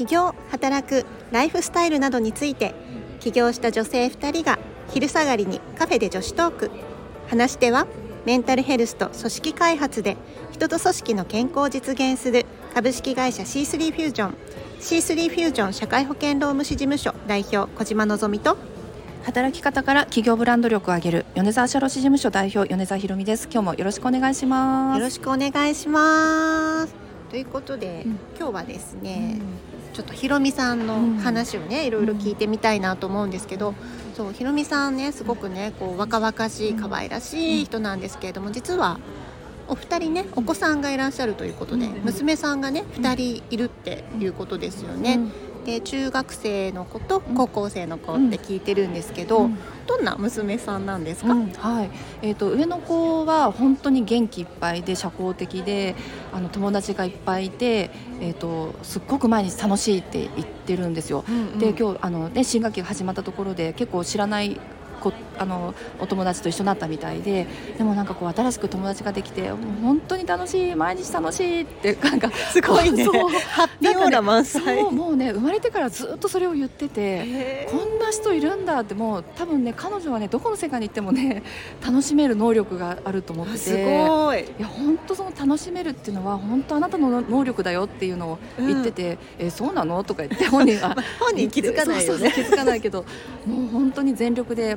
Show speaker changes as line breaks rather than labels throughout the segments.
起業働くライフスタイルなどについて起業した女性2人が昼下がりにカフェで女子トーク。話し手はメンタルヘルスと組織開発で人と組織の健康を実現する株式会社 C3 フュージョン。C3 フュージョン社会保険労務士事務所代表小島のぞみと。
働き方から企業ブランド力を上げる米沢社労士事務所代表米沢ひろみです。今日もよろしくお願いします。
よろしくお願いします。ということで、
うん。
今日はですね、ちょっとひろみさんの話をね、いろいろ聞いてみたいなと思うんですけど、そうひろみさんねすごくねこう若々しい可愛らしい人なんですけれども実はお二人ねお子さんがいらっしゃるということで、
うん。
娘さんがね二人いるっていうことですよね。
うん
で中学生の子と高校生の子っ
うん。
て聞いてるんですけど、
うん。
どんな娘さんなんですか、
うん。はい、えっ、と上の子は本当に元気いっぱいで社交的で、あの友達がいっぱいいて、えっ、とすっごく毎日楽しいって言ってるんですよ。で今日あのね新学期が始まったところで結構知らないこあのお友達と一緒になったみたいででもなんかこう新しく友達ができてもう本当に楽しい毎日楽しいってなんか
すごいね。
そう
ハッピーオーラ満載。
そうもうね生まれてからずっとそれを言ってて。こんな人いるんだってもう多分ね彼女はねどこの世界に行ってもね楽しめる能力があると思ってて
すごい。
いや本当その楽しめるっていうのは本当あなたの能力だよっていうのを言ってて、えそうなの？とか言って本人は
本人気づかないよね。
そうそうそう気づかないけどもう本当に全力で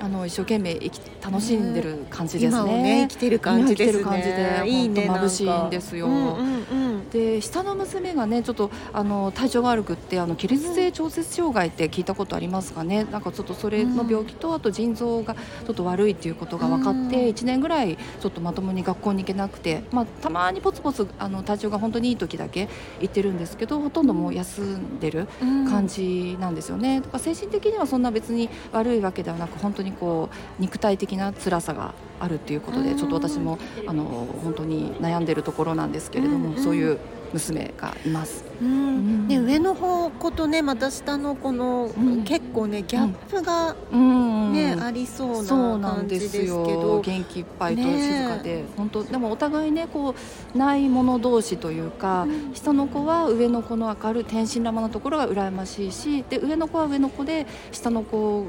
あの一生懸命生き楽しんでる感じですね。
ね生きてる感じですね。いいね
眩しいんですよ。
うんうんうん。
で下の娘がねちょっとあの体調が悪くってあの起立性調節障害って聞いたことありますかね。なんかちょっとそれの病気とあと腎臓がちょっと悪いっていうことが分かって
うん
1年ぐらいちょっとまともに学校に行けなくて、まあ、たまにポツポツあの体調が本当にいい時だけ行ってるんですけどほとんどもう休んでる感じなんですよね。だから精神的にはそんな別に悪いわけではなく本当にこう肉体的な辛さがあるっていうことで
うん。
ちょっと私もあの本当に悩んでるところなんですけれども、
うん。
そういう娘がいます。
うん。で上の方子とねまた下の子の、
うん。
結構ねギャップが
うん。
ね、ありそうな感じ
で
ですすけ
よ
ど。
元気いっぱいと
ね。
静かで、本当でもお互いねこうないもの同士というか、下の子は上の子の明るい天真爛漫なところが羨ましいしで上の子は上の子で下の子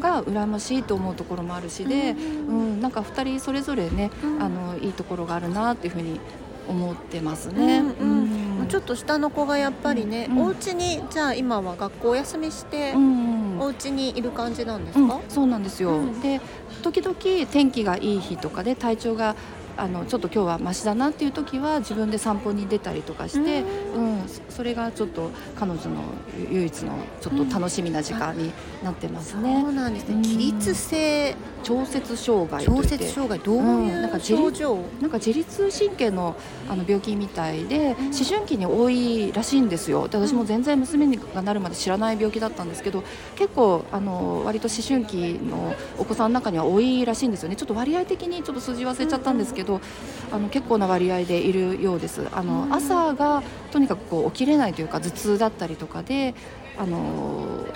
が羨ましいと思うところもあるしで、うんなんか2人それぞれね、
うん。
あのいいところがあるなっていうふうに思ってますね。
うんちょっと下の子がやっぱりね、
うん。
お家にじゃあ今は学校お休みして、
うん
お家にいる感じなんです
うん
か、
そうなんですよ、
うん。
で時々天気がいい日とかで体調があのちょっと今日はマシだなっていう時は自分で散歩に出たりとかして、うん。そそれがちょっと彼女の唯一のちょっと楽しみな時間になってますね、
そうなんですね、
うん。
起立性
調節障害
調節障害どう
なんか自立
症状、
なんか自律神経のあの病気みたいで、
うん。
思春期に多いらしいんですよ。で私も全然娘がなるまで知らない病気だったんですけど結構あの割と思春期のお子さんの中には多いらしいんですよね。ちょっと割合的にちょっと数字忘れちゃったんですけど、あの結構な割合でいるようです。あの、
うん。
朝がとにかくこう起きれないというか頭痛だったりとかであの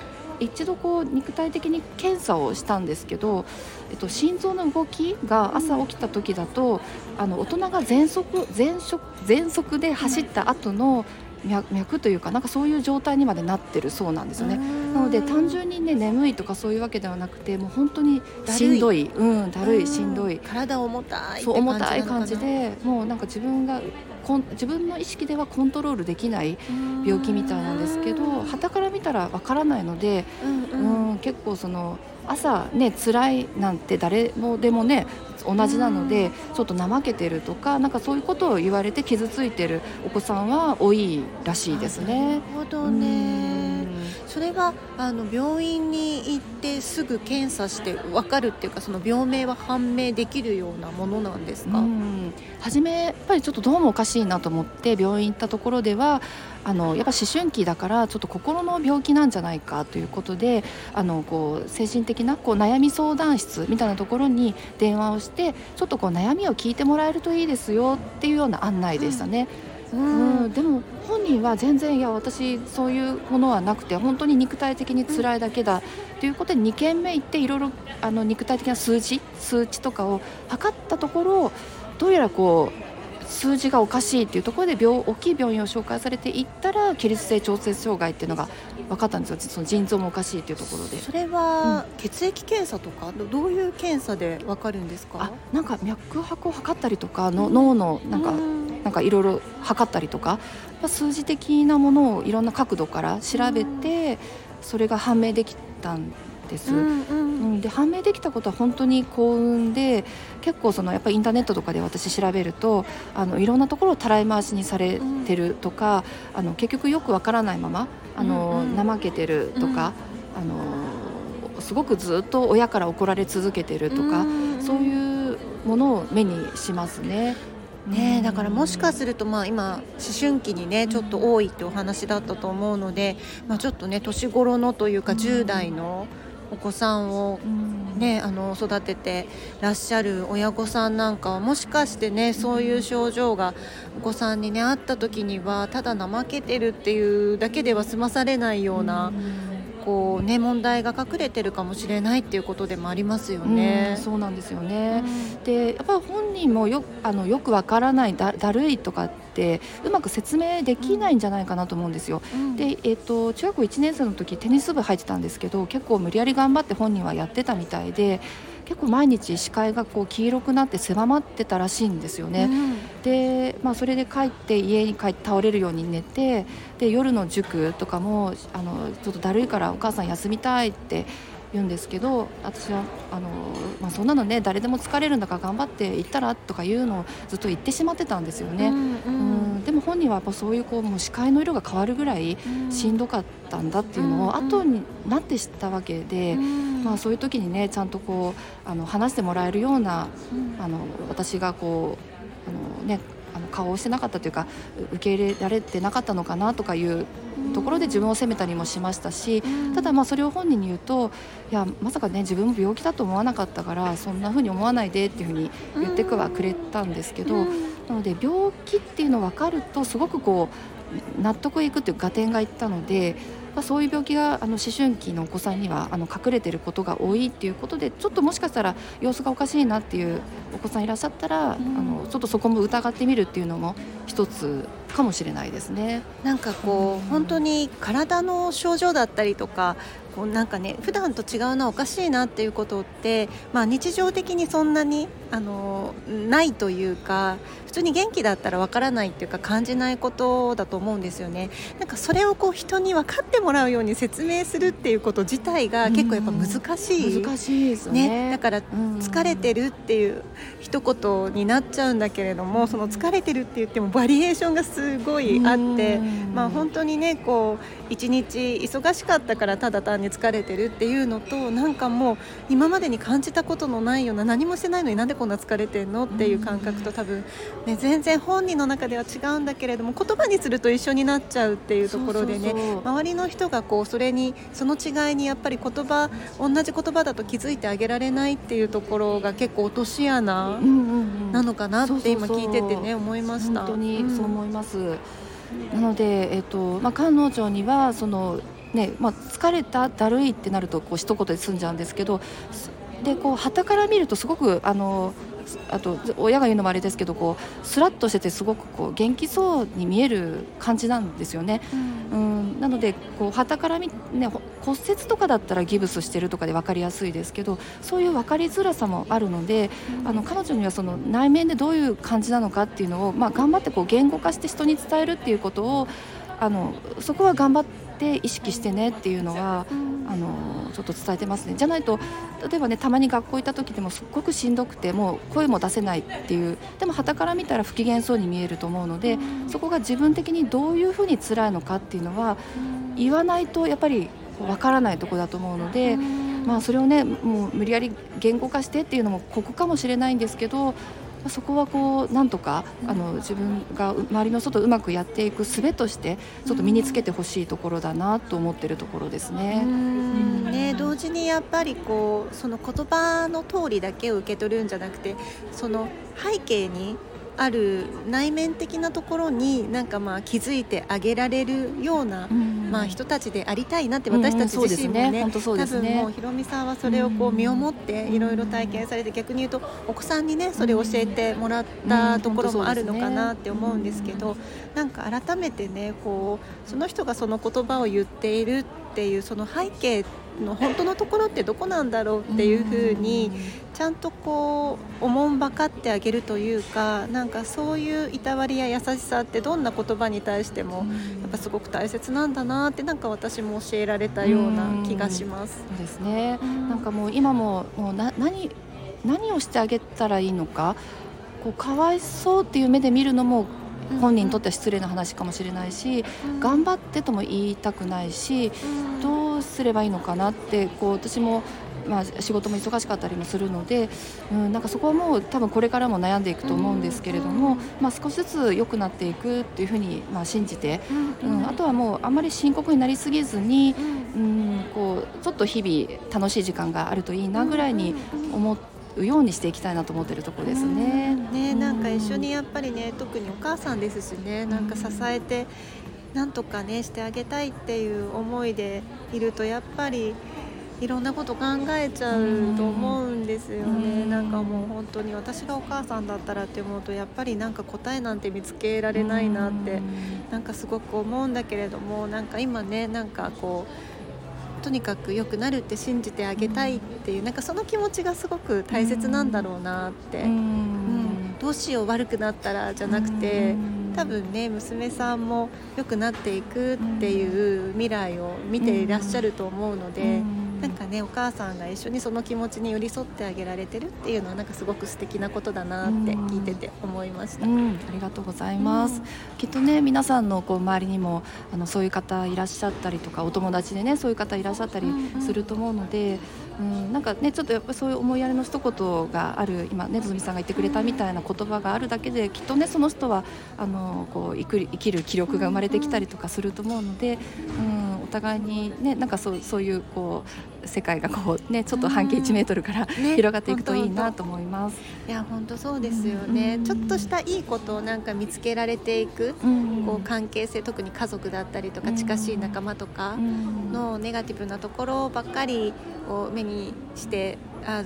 一度こう肉体的に検査をしたんですけど、えっと、心臓の動きが朝起きた時だと、あの大人が全速全速全速で走った後の脈脈というかなんかそういう状態にまでなってるそうなんですよね。なので単純にね眠いとかそういうわけではなくてもう本当にしんどい。うんだるいしんどい。
体重たい
そう重たい感じでもうなんか自分が自分の意識ではコントロールできない病気みたいなんですけど傍から見たらわからないので、
うん
う
うん
ん、結構その朝ね辛いなんて誰もでもね同じなので、ちょっと怠けてるとかなんかそういうことを言われて傷ついてるお子さんは多いらしいですね。
なるほど
う
ね
ん
それがあの病院に行ってすぐ検査して分かるっていうかその病名は判明できるようなものなんですか、
うん、初めやっぱりちょっとどうもおかしいなと思って病院行ったところではあのやっぱ思春期だからちょっと心の病気なんじゃないかということであのこう精神的なこう悩み相談室みたいなところに電話をしてちょっとこう悩みを聞いてもらえるといいですよっていうような案内でしたね。
うん
うん、でも本人は全然いや私そういうものはなくて本当に肉体的に辛いだけだということで2軒目行っていろいろあの肉体的な数字数値とかを測ったところどうやらこう数字がおかしいっていうところで病大きい病院を紹介されていったら起立性調節障害っていうのが分かったんですよ。その腎臓もおかしいっていうところで。
それは血液検査とか、どういう検査で分かるんですか？
あなんか脈拍を測ったりとかの、脳のなんか、なんかいろいろ測ったりとか数字的なものをいろんな角度から調べて、それが判明できたんです、うんうん、で判明できたことは本当に幸運で結構そのやっぱりインターネットとかで私調べるとあのいろんなところをたらい回しにされてるとか、うん、あの結局よくわからないままあの、うんうん、怠けてるとか、あのすごくずっと親から怒られ続けてるとか、そういうものを目にしますね。
ね、だからもしかするとまあ今思春期にねちょっと多いってお話だったと思うので、まあ、ちょっとね年頃のというか10代のお子さんをね、あの育ててらっしゃる親御さんなんかはもしかしてねそういう症状がお子さんにねあった時にはただ怠けてるっていうだけでは済まされないような。こうね問題が隠れてるかもしれないっていうことでもありますよね。
うそうなんですよね。うん、でやっぱり本人もよあのよくわからないだだるいとかってうまく説明できないんじゃないかなと思うんですよ。うん、で、えーと、中学校1年生の時テニス部入ってたんですけど結構無理やり頑張って本人はやってたみたいで結構毎日視界がこう黄色くなって狭まってたらしいんですよね。うん、で、まあ、それで帰って家に帰って倒れるように寝てで夜の塾とかもあのちょっとだるいからお母さん休みたいって言うんですけど私はあの、まあ、そんなのね誰でも疲れるんだから頑張って行ったらとかいうのをずっと言ってしまってたんですよね、うん、うん、でも本人はやっぱそういうこうもう視界の色が変わるぐらいしんどかったんだっていうのを後になって知ったわけで、うん、まあ、そういう時にねちゃんとこうあの話してもらえるような、あの私がこうあのねあの顔をしてなかったというか受け入れられてなかったのかなとかいうところで自分を責めたりもしましたしただまあそれを本人に言うといやまさかね自分も病気だと思わなかったからそんな風に思わないでっていう風に言ってくはくれたんですけどなので病気っていうの分かるとすごくこう納得いくっていう合点がいったのでまあ、そういう病気があの思春期のお子さんにはあの隠れてることが多いっていうことでちょっともしかしたら様子がおかしいなっていうお子さんいらっしゃったら、うん、あのちょっとそこも疑ってみるっていうのも一つかもしれないですね。
なんかこう、うん、本当に体の症状だったりとかこうなんかね普段と違うなおかしいなっていうことって、まあ、日常的にそんなにあのないというか普通に元気だったらわからないっていうか感じないことだと思うんですよね。なんかそれをこう人に分かってもらうように説明するっていうこと自体が結構やっぱ難しい、
難しいですね、
ね、だから疲れてるっていう一言になっちゃうんだけれどもその疲れてるって言ってもバリエーションがすごいあってまあ本当にねこう一日忙しかったからただ単に疲れてるっていうのとなんかもう今までに感じたことのないような何もしてないのになんでこんな疲れてんのっていう感覚と多分、ね、全然本人の中では違うんだけれども言葉にすると一緒になっちゃうっていうところでね周りの人がこうそれにその違いにやっぱり言葉同じ言葉だと気づいてあげられないっていうところが結構落とし穴なのかなって今聞いててね思いました。
本当にそう思います、ます。なので、えっとまあ、菅農長にはその、ねまあ、疲れただるいってなるとこう一言で済んじゃうんですけどでこう旗から見るとすごくあのあと親が言うのもあれですけどこうスラッとしててすごくこう元気そうに見える感じなんですよね。うん、うん。なのでこう旗から見、ね、骨折とかだったらギブスしてるとかで分かりやすいですけどそういう分かりづらさもあるので、うん、あの彼女にはその内面でどういう感じなのかっていうのを、まあ、頑張ってこう言語化して人に伝えるっていうことをあのそこは頑張って意識してねっていうのは、うん、あのちょっと伝えてますね。じゃないと例えばねたまに学校行った時でもすっごくしんどくてもう声も出せないっていうでも傍から見たら不機嫌そうに見えると思うので、うん、そこが自分的にどういうふうに辛いのかっていうのは、言わないとやっぱりわからないとこだと思うので、まあ、それをねもう無理やり言語化してっていうのもここかもしれないんですけどそこはこうなんとかあの自分が周りの外うまくやっていく術としてちょっと身につけてほしいところだなと思ってるところですね。
ね同時にやっぱりこうその言葉の通りだけを受け取るんじゃなくてその背景にある内面的なところになんかまあ気づいてあげられるような、まあ、人たちでありたいなって私たち自身もね,、多分もうひろみさんはそれをこう身をもっていろいろ体験されて逆に言うとお子さんにねそれを教えてもらったところもあるのかなって思うんですけどなんか改めてねこうその人がその言葉を言っているっていうその背景の本当のところってどこなんだろうっていうふうにちゃんとこうおもんばかってあげるというかなんかそういういたわりや優しさってどんな言葉に対してもやっぱすごく大切なんだなってなんか私も教えられたような気がします。
そうですね、なんかもう今ももうな何何をしてあげたらいいのかこうかわいそうっていう目で見るのも本人にとっては失礼な話かもしれないし、頑張ってとも言いたくないし、どうすればいいのかなってこう私もまあ、仕事も忙しかったりもするので、うん、なんかそこはもう多分これからも悩んでいくと思うんですけれども、まあ、少しずつ良くなっていくっていうふうにまあ信じて、うん、あとはもうあんまり深刻になりすぎずに、うん、こうちょっと日々楽しい時間があるといいなぐらいに思って。うようにしていきたいなと思ってるところですね。
ねなんか一緒にやっぱりね特にお母さんですしねなんか支えてなんとかねしてあげたいっていう思いでいるとやっぱりいろんなこと考えちゃうと思うんですよね、なんかもう本当に私がお母さんだったらって思うとやっぱりなんか答えなんて見つけられないなってなんかすごく思うんだけれどもなんか今ねなんかこうとにかく良くなるって信じてあげたいっていうなんかその気持ちがすごく大切なんだろうなって、うん、どうしよう悪くなったらじゃなくて多分ね娘さんも良くなっていくっていう未来を見ていらっしゃると思うので。なんかねお母さんが一緒にその気持ちに寄り添ってあげられてるっていうのはなんかすごく素敵なことだなって聞いてて思いました、うん、
ありがとうございます、きっとね皆さんのこう周りにもあのそういう方いらっしゃったりとかお友達でねそういう方いらっしゃったりすると思うので、うん、うんなんかねちょっとやっぱそういう思いやりの一言がある今ねずみさんが言ってくれたみたいな言葉があるだけできっとねその人はあのこう生きる気力が生まれてきたりとかすると思うので、うん、互いにねなんかそうそういうこう世界がこうねちょっと半径1メートルから広がっていくといいなと思います。
いや本当そうですよね、ちょっとしたいいことをなんか見つけられていく、こう関係性特に家族だったりとか近しい仲間とかのネガティブなところばっかりを目にしてあ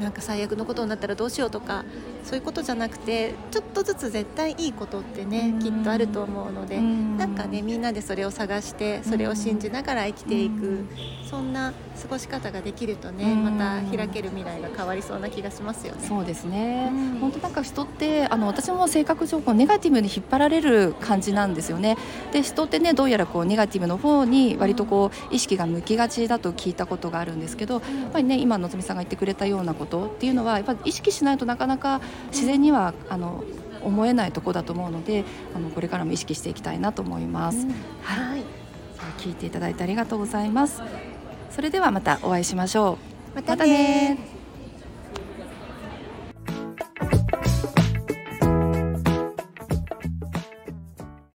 なんか最悪のことになったらどうしようとかそういうことじゃなくてちょっとずつ絶対いいことってねきっとあると思うのでなんかねみんなでそれを探してそれを信じながら生きていくそんな過ごし方ができるとねまた開ける未来が変わりそうな気がしますよね。
そうですね、本当なんか人ってあの私も性格上こうネガティブに引っ張られる感じなんですよね。で人ってねどうやらこうネガティブの方に割とこう意識が向きがちだと聞いたことがあるんですけどやっぱりね今のぞみさんが言ってくれたようなことっていうのはやっぱり意識しないとなかなか自然にはあの思えないとこだと思うのであのこれからも意識していきたいなと思います。うん、はい、聞いていただいてありがとうございます。それではまたお会いしましょ
う。またね